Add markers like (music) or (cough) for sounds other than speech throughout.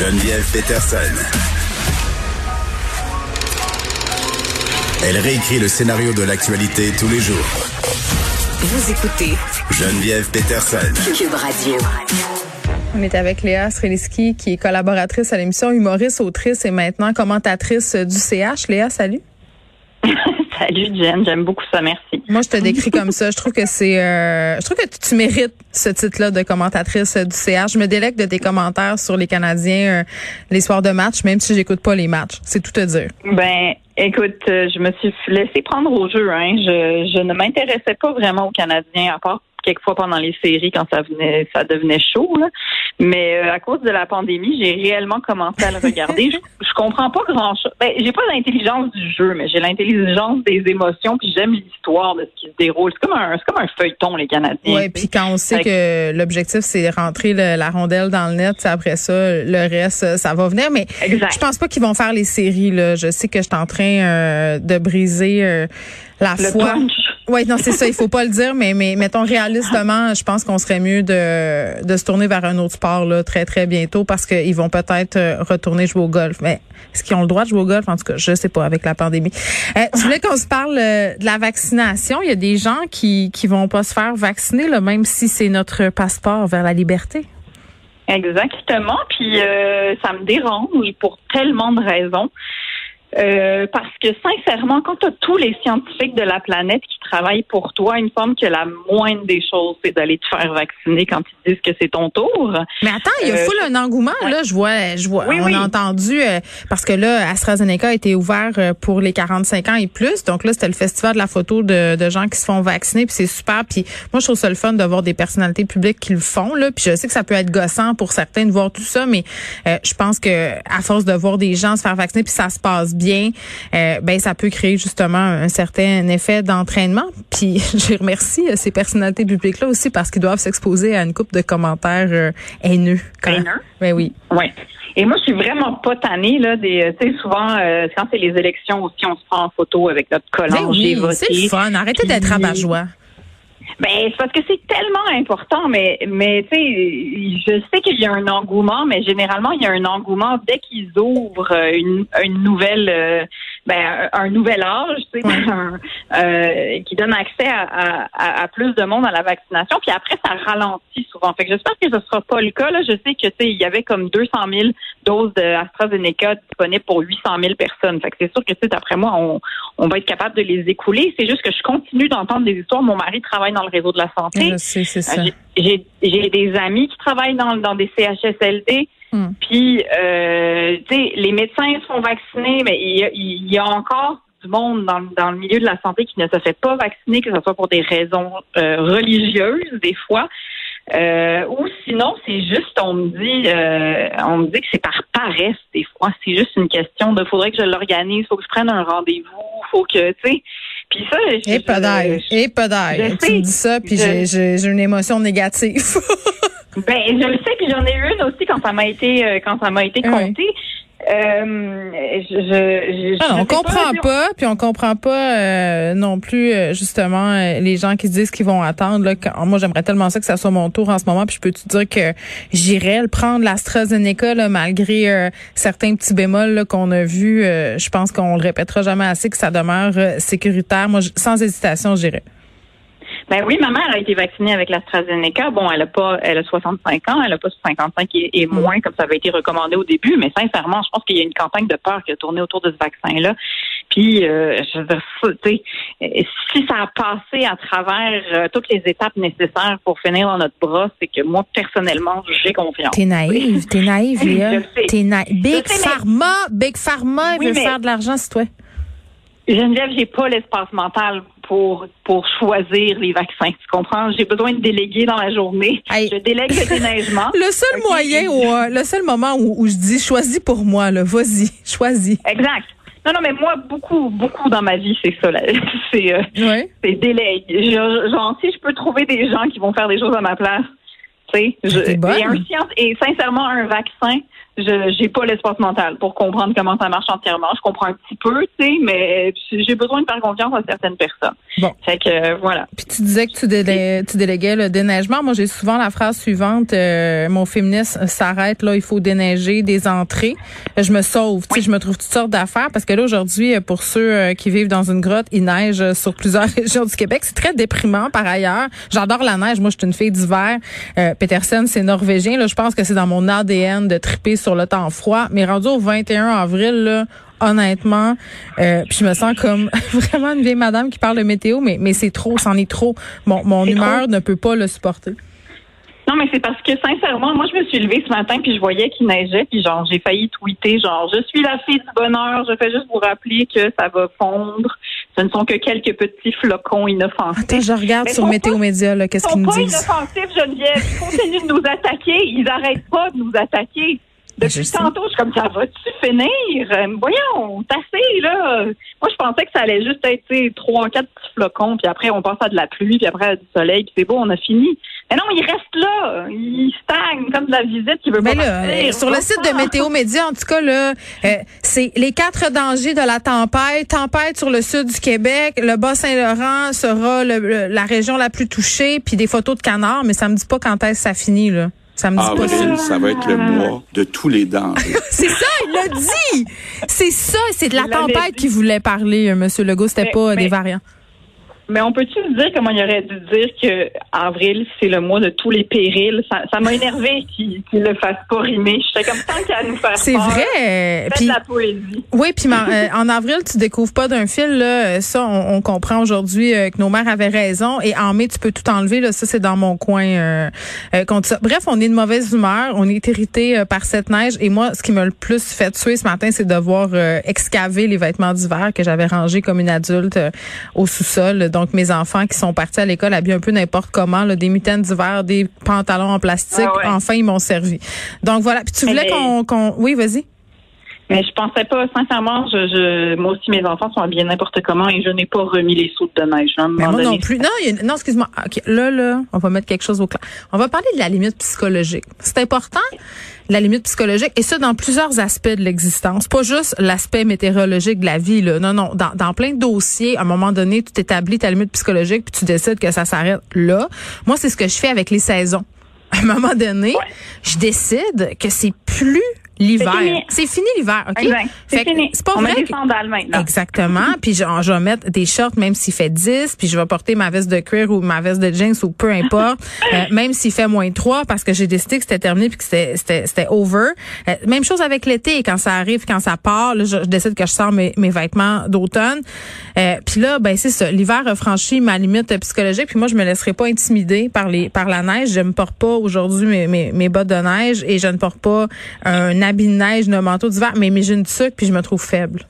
Geneviève Peterson. Elle réécrit le scénario de l'actualité tous les jours. Vous écoutez Geneviève Peterson. Cube Radio. On est avec Léa Streliski, qui est collaboratrice à l'émission, humoriste, autrice et maintenant commentatrice du CH. Léa, salut. Salut Jen, j'aime beaucoup ça, merci. Moi, je te décris comme ça. Je trouve que c'est, euh, je trouve que tu mérites ce titre-là de commentatrice du CH. Je me délecte de tes commentaires sur les Canadiens euh, les soirs de match, même si j'écoute pas les matchs. C'est tout te dire. Ben, écoute, euh, je me suis laissé prendre au jeu. Hein. Je, je ne m'intéressais pas vraiment aux Canadiens, à part quelquefois pendant les séries quand ça venait, ça devenait chaud. Là. Mais euh, à cause de la pandémie, j'ai réellement commencé à le regarder. (laughs) je, je comprends pas grand chose. Ben, j'ai pas l'intelligence du jeu, mais j'ai l'intelligence des émotions. Puis j'aime l'histoire de ce qui se déroule. C'est comme un, c'est comme un feuilleton les Canadiens. Ouais, puis quand on sait que l'objectif c'est rentrer le, la rondelle dans le net, après ça, le reste, ça va venir. Mais exact. je pense pas qu'ils vont faire les séries. Là. Je sais que je suis en train euh, de briser euh, la Le foi. punch. Oui, non, c'est ça, il faut pas le dire, mais, mais mettons réalistement, je pense qu'on serait mieux de, de se tourner vers un autre sport là, très, très bientôt parce qu'ils vont peut-être euh, retourner jouer au golf. Mais est-ce qu'ils ont le droit de jouer au golf? En tout cas, je sais pas avec la pandémie. Euh, je voulais qu'on se parle euh, de la vaccination. Il y a des gens qui qui vont pas se faire vacciner, là, même si c'est notre passeport vers la liberté. Exactement. Puis euh, ça me dérange pour tellement de raisons. Euh, parce que sincèrement, quand tu as tous les scientifiques de la planète qui travaillent pour toi, il me semble que la moindre des choses, c'est d'aller te faire vacciner quand ils disent que c'est ton tour. Mais attends, il y a Euh, full un engouement là. Je vois, je vois. Oui, on oui. a entendu euh, parce que là, AstraZeneca a été ouvert euh, pour les 45 ans et plus. Donc là, c'était le festival de la photo de, de gens qui se font vacciner. Puis c'est super. Puis moi, je trouve ça le fun de voir des personnalités publiques qui le font là. Puis je sais que ça peut être gossant pour certains de voir tout ça, mais euh, je pense que à force de voir des gens se faire vacciner puis ça se passe bien, euh, ben ça peut créer justement un certain effet d'entraînement. (laughs) Puis je remercie euh, ces personnalités publiques là aussi parce qu'ils doivent s'exposer à une coupe de commentaires euh, haineux. Quand- Haineux? Ben oui. Ouais. Et moi, je suis vraiment pas tannée là. Des, tu sais, souvent euh, quand c'est les élections aussi, on se prend en photo avec notre Ben collant. J'ai oui, c'est fun. Arrêtez d'être rabat-joie. Ben, c'est parce que c'est tellement important, mais, mais tu sais, je sais qu'il y a un engouement, mais généralement, il y a un engouement dès qu'ils ouvrent euh, une, une nouvelle, euh, ben, un, un nouvel âge, tu sais, (laughs) un- euh, qui donne accès à, à- plus de monde à la vaccination, puis après, ça ralentit souvent. Fait que j'espère que ce sera pas le cas. Là, je sais que, tu sais, il y avait comme 200 000 doses de AstraZeneca disponibles pour 800 000 personnes. Fait que c'est sûr que, tu sais, d'après moi, on, on va être capable de les écouler. C'est juste que je continue d'entendre des histoires. Mon mari travaille dans le réseau de la santé. Je sais, c'est ça. Euh, j'ai- J'ai j'ai des amis qui travaillent dans, dans des CHSLD. Hmm. Puis, euh, tu sais, les médecins se font vacciner, mais il y a, il y a encore du monde dans, dans le milieu de la santé qui ne se fait pas vacciner, que ce soit pour des raisons euh, religieuses des fois. Euh, ou sinon, c'est juste, on me dit, euh, on me dit que c'est par paresse des fois. C'est juste une question de, faudrait que je l'organise, faut que je prenne un rendez-vous, faut que, tu sais. Puis ça, je- Et pas d'ail. Et pas d'ail. Tu me dis ça, puis j'ai une émotion négative. (laughs) Ben, je le sais, puis j'en ai eu une aussi quand ça m'a été euh, quand ça m'a été Oui. compté. Euh, je, je, je, Ah, je on comprend pas, pas, puis on comprend pas euh, non plus euh, justement euh, les gens qui se disent qu'ils vont attendre. Là, quand- moi, j'aimerais tellement ça que ça soit mon tour en ce moment, puis je peux te dire que j'irais le prendre l'AstraZeneca là, malgré euh, certains petits bémols là, qu'on a vus. euh, je pense qu'on le répétera jamais assez que ça demeure sécuritaire. Moi, sans hésitation, j'irais. Ben oui, ma mère a été vaccinée avec l'AstraZeneca. Bon, elle a pas, elle a 65 ans, elle a pas 55 et, et moins comme ça avait été recommandé au début. Mais sincèrement, je pense qu'il y a une campagne de peur qui a tourné autour de ce vaccin-là. Puis, euh, je veux dire, euh, si ça a passé à travers euh, toutes les étapes nécessaires pour finir dans notre bras, c'est que moi personnellement, j'ai confiance. T'es naïve, t'es naïve, Léa. T'es naïve. Big mais- Pharma, Big Pharma, Oui, veut mais- faire de l'argent, c'est toi. Geneviève, j'ai pas l'espace mental pour pour choisir les vaccins. Tu comprends? J'ai besoin de déléguer dans la journée. Hey. Je délègue le déneigement. (laughs) Le seul moyen, où, euh, le seul moment où, où je dis choisis pour moi, là, vas-y, (laughs) choisis. Exact. Non, non, mais moi, beaucoup, beaucoup dans ma vie, c'est ça. (laughs) C'est euh, délègue. Genre, si je peux trouver des gens qui vont faire des choses à ma place, tu sais, et, un science- et sincèrement, un vaccin, je j'ai pas l'espace mental pour comprendre comment ça marche entièrement. Je comprends un petit peu, tu sais, mais j'ai besoin de faire confiance à certaines personnes. Bon. Fait que euh, voilà. Puis tu disais que tu, délé tu déléguais le déneigement. Moi, j'ai souvent la phrase suivante euh, mon féministe s'arrête là, il faut déneiger des entrées. Je me sauve, tu sais, je me trouve toutes sortes d'affaires parce que là aujourd'hui, pour ceux euh, qui vivent dans une grotte, il neige sur plusieurs (laughs) régions du Québec. C'est très déprimant par ailleurs. J'adore la neige. Moi, je suis une fille d'hiver. Peterson, c'est norvégien. Là, je pense que c'est dans mon ADN de triper sur le temps froid. Mais rendu au 21 avril, là, honnêtement, euh, puis je me sens comme (laughs) vraiment une vieille madame qui parle de météo, mais, mais c'est trop, c'en est trop. Mon, mon humeur ne peut pas le supporter. Non, mais c'est parce que sincèrement, moi, je me suis levée ce matin puis je voyais qu'il neigeait puis genre j'ai failli tweeter genre je suis la fille du bonheur. Je fais juste vous rappeler que ça va fondre. Ce ne sont que quelques petits flocons inoffensifs. Attends, je regarde sur Météo Média là, qu'est-ce qu'ils nous disent. Ils sont pas inoffensifs, Geneviève. Ils continuent de nous attaquer. Ils n'arrêtent pas de nous attaquer. Depuis tantôt, je suis comme ça va-tu finir? Euh, voyons, assez, là. Moi, je pensais que ça allait juste être trois, quatre petits flocons, puis après, on passe à de la pluie, puis après à du soleil, puis c'est beau, on a fini. Mais non, il reste là. Il stagne comme de la visite qui veut pas là, euh, Sur le site de Météo Média, en tout cas, là, euh, c'est les quatre dangers de la tempête. Tempête sur le sud du Québec. Le Bas-Saint-Laurent sera la région la plus touchée, puis des photos de canards, mais ça me dit pas quand est-ce que ça finit, là. Ça me dit pas ça. ça va être le mois de tous les dangers. (laughs) c'est ça, il l'a dit. C'est ça, c'est de la tempête qu'il voulait parler, euh, M. Legault. C'était pas des variants. Mais on peut-tu dire comment il aurait dû dire que avril, c'est le mois de tous les périls? Ça m'a énervé (laughs) qu'il ne le fasse pas rimer. J'étais comme tant qu'à nous faire C'est vrai. Puis, la poésie. Oui, puis euh, en avril, tu découvres pas d'un fil. Là, ça, on, comprend aujourd'hui euh, que nos mères avaient raison. Et en mai, tu peux tout enlever. Là, ça, c'est dans mon coin. Euh, contre ça. Bref, on est de mauvaise humeur. On est irrité par cette neige. Et moi, ce qui m'a le plus fait tuer ce matin, c'est de devoir excaver les vêtements d'hiver que j'avais rangés comme une adulte au sous-sol. Donc, mes enfants qui sont partis à l'école habillés un peu n'importe comment, là, des mitaines d'hiver, des pantalons en plastique. Ah enfin, ils m'ont servi. Donc voilà. Puis tu voulais qu'on... oui, vas-y. Mais je pensais pas, sincèrement, je, je, moi aussi, mes enfants sont habillés n'importe comment et je n'ai pas remis les soutes de neige. Mais moi non plus. Non, non excuse-moi. là, là, on va mettre quelque chose au clair. On va parler de la limite psychologique. C'est important, la limite psychologique, et ça dans plusieurs aspects de l'existence. Pas juste l'aspect météorologique de la vie, là. Non, non. Dans, dans plein de dossiers, à un moment donné, tu t'établis ta limite psychologique puis tu décides que ça s'arrête là. Moi, c'est ce que je fais avec les saisons. À un moment donné, je décide que c'est plus l'hiver. C'est fini, l'hiver, OK? C'est fini. C'est pas On vrai. Met des sandales maintenant. Exactement. puis je, je, vais mettre des shorts même s'il fait 10, puis je vais porter ma veste de cuir ou ma veste de jeans ou peu importe, (laughs) euh, même s'il fait moins 3 parce que j'ai décidé que c'était terminé puis que c'était c'était over. Euh, même chose avec l'été quand ça arrive, quand ça part, là, je, décide que je sors mes, mes vêtements d'automne. Euh, puis là ben c'est ça, l'hiver a franchi ma limite psychologique puis moi je me laisserai pas intimider par les par la neige, je me porte pas aujourd'hui mes, mes, mes bottes de neige et je ne porte pas un habit de neige, un manteau d'hiver, mais, mais j'ai une tuque puis je me trouve faible.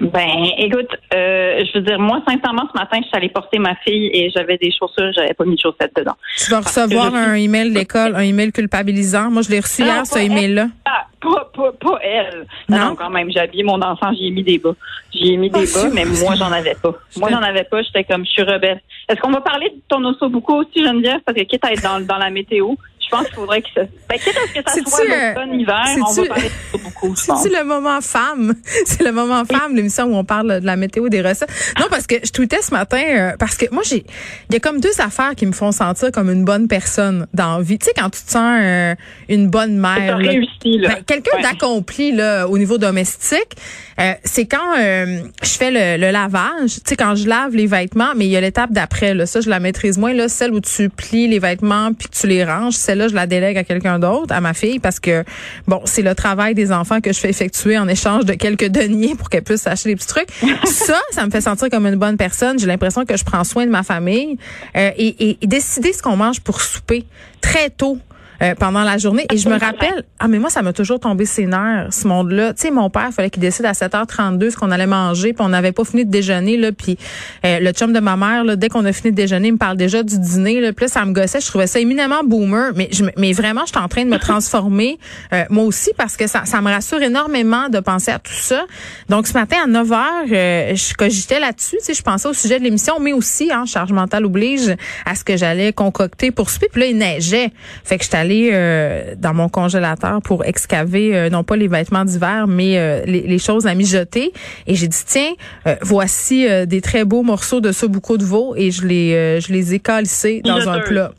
Ben, écoute, euh, je veux dire, moi, sincèrement, ce matin, je suis allée porter ma fille et j'avais des chaussures, j'avais pas mis de chaussettes dedans. Tu vas recevoir un email de l'école, un email culpabilisant. Moi, je l'ai reçu hier, ce email-là. Ah, pas, pas, pas elle. Non, quand même, j'ai habillé mon enfant, j'ai mis des bas. J'ai mis des oh, bas, mais moi, j'en avais pas. Moi, j'en avais pas, j'étais comme, je suis rebelle. Est-ce qu'on va parler de ton osso beaucoup aussi, Geneviève? Parce que quitte à être dans, dans la météo, je pense qu'il faudrait que ça. Ben, quitte à ce que ça soit l'automne, hiver, on va parler de beaucoup. (laughs) C'est le moment femme? C'est le moment femme, l'émission où on parle de la météo des recettes. Non, parce que je tweetais ce matin, euh, parce que moi, j'ai, il y a comme deux affaires qui me font sentir comme une bonne personne dans la vie. Tu sais, quand tu te sens euh, une bonne mère. réussi, là. Ben, quelqu'un d'accompli, là, au niveau domestique, euh, c'est quand je fais le, le lavage. Tu sais, quand je lave les vêtements, mais il y a l'étape d'après, là. Ça, je la maîtrise moins, là. Celle où tu plies les vêtements puis que tu les ranges là je la délègue à quelqu'un d'autre, à ma fille, parce que, bon, c'est le travail des enfants que je fais effectuer en échange de quelques (laughs) deniers pour qu'elle puisse acheter des petits trucs. (laughs) ça, ça me fait sentir comme une bonne personne. J'ai l'impression que je prends soin de ma famille euh, et, et décider ce qu'on mange pour souper très tôt euh, pendant la journée. Et je me rappelle, ah mais moi ça m'a toujours tombé ses nerfs ce monde-là. Tu sais, mon père fallait qu'il décide à 7h32 ce qu'on allait manger, puis on n'avait pas fini de déjeuner là, puis euh, le chum de ma mère là, dès qu'on a fini de déjeuner, il me parle déjà du dîner là, puis là, ça me gossait, je trouvais ça éminemment boomer, mais je, mais vraiment je suis en train de me transformer (laughs) euh, moi aussi parce que ça, ça me rassure énormément de penser à tout ça. Donc ce matin à 9h, je cogitais là-dessus, tu sais, je pensais au sujet de l'émission, mais aussi en hein, charge mentale oblige à ce que j'allais concocter pour souper, puis là il neigeait. Fait que j'étais allée euh, dans mon congélateur pour excaver euh, non pas les vêtements d'hiver, mais euh, les, les, choses à mijoter. Et j'ai dit tiens, voici des très beaux morceaux de beaucoup de veau et je les je les ai calissés dans un plat.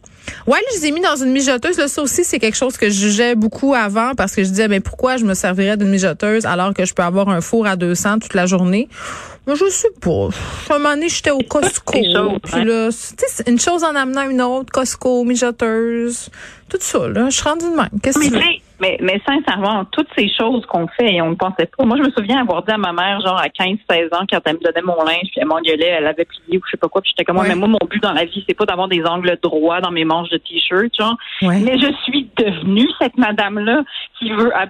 Ouais, je les ai mis dans une mijoteuse. Là, ça aussi, c'est quelque chose que je jugeais beaucoup avant parce que je disais, mais pourquoi je me servirais d'une mijoteuse alors que je peux avoir un four à 200 toute la journée? Moi, je sais pas. À un moment donné, j'étais au Costco. (laughs) Puis là, c'est une chose en amenant une autre. Costco, mijoteuse, tout ça, là. Je suis rendue de même. Qu'est-ce que tu mais, mais sincèrement, toutes ces choses qu'on fait et on ne pensait pas. Moi, je me souviens avoir dit à ma mère, genre à 15-16 ans, quand elle me donnait mon linge, puis elle m'engueulait, elle avait plié ou je sais pas quoi, puis j'étais comme, mais moi, mon but dans la vie, c'est pas d'avoir des angles droits dans mes manches de t-shirt, genre. Mais je suis devenue cette madame-là qui veut, ah,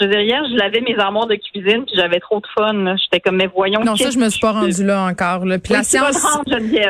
je veux dire, hier, je lavais mes armoires de cuisine, puis j'avais trop de fun. J'étais comme, mais voyons. Non, ça, je me suis pas rendue là encore. Là. Puis la science.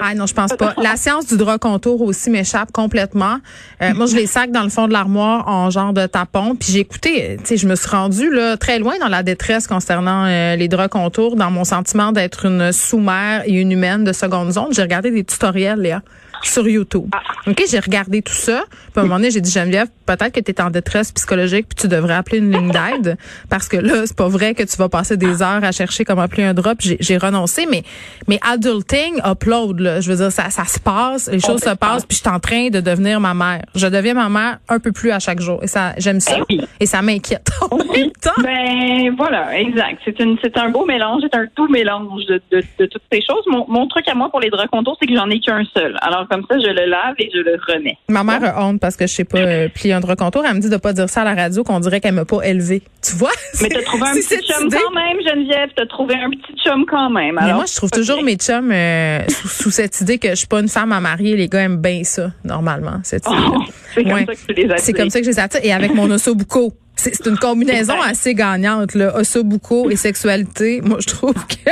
ah non, je pense pas. La science du drap contour aussi m'échappe complètement. Euh, moi, je les sac dans le fond de l'armoire en genre de tapon. Puis j'ai écouté, tu sais, je me suis rendue là très loin dans la détresse concernant euh, les draps contours, dans mon sentiment d'être une sous-mère et une humaine de seconde zone. J'ai regardé des tutoriels, Léa sur YouTube. Ah. OK, j'ai regardé tout ça. Puis à un moment donné, j'ai dit Geneviève, peut-être que tu es en détresse psychologique puis tu devrais appeler une ligne d'aide parce que là, c'est pas vrai que tu vas passer des heures à chercher comment appeler un drop. J'ai renoncé mais mais adulting upload là, je veux dire ça ça se passe, les choses se passent puis je suis en train de devenir ma mère. Je deviens ma mère un peu plus à chaque jour et ça j'aime ça et ça m'inquiète en même temps. Ben voilà, exact. C'est une c'est un beau mélange, c'est un tout mélange de, de, de, toutes ces choses. Mon, mon truc à moi pour les draps contours, c'est que j'en ai qu'un seul. Alors comme ça, je le lave et je le remets. Ma mère a honte parce que je sais pas euh, plier un drap contour. Elle me dit de pas dire ça à la radio, qu'on dirait qu'elle m'a pas élevée. Tu vois? Mais t'as trouvé un (laughs) petit chum quand même, Geneviève. T'as trouvé un petit chum quand même. Alors, Mais moi, je trouve toujours mes chums euh, sous, cette idée que je suis pas une femme à marier. Les gars aiment bien ça, normalement, cette oh, (laughs) c'est comme ça que tu les attires. C'est comme ça que je les attire. Et avec mon ossobuco. C'est une combinaison assez gagnante, là. Ossobuco et sexualité. Moi, je trouve que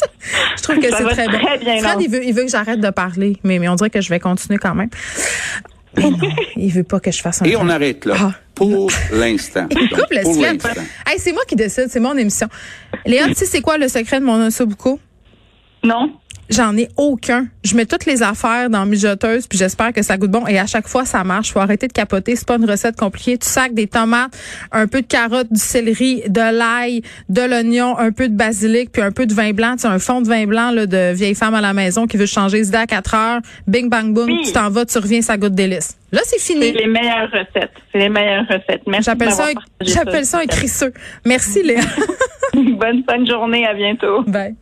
(laughs) je trouve que c'est très, bon. Bien il veut, il veut que j'arrête de parler, mais, mais on dirait que je vais continuer quand même. Mais non, (laughs) il veut pas que je fasse un. Et on arrête là. Ah. Pour l'instant. coupe le hey, c'est moi qui décide, c'est mon émission. Léa, tu sais c'est quoi le secret de mon ossobuco? Non. J'en ai aucun. Je mets toutes les affaires dans mijoteuse puis j'espère que ça goûte bon et à chaque fois ça marche. Faut arrêter de capoter, c'est pas une recette compliquée. Tu sacs des tomates, un peu de carottes, du céleri, de l'ail, de l'oignon, un peu de basilic puis un peu de vin blanc, tu un fond de vin blanc là, de vieille femme à la maison qui veut changer d'idée à 4 heures. Bing bang boom, tu t'en vas, tu reviens, ça goûte délice. Là, c'est fini. C'est les meilleures recettes. C'est les meilleures recettes. Merci. J'appelle ça, un, j'appelle ça un crisseux. Merci Léa. (laughs) Bonne fin de journée, à bientôt. Bye.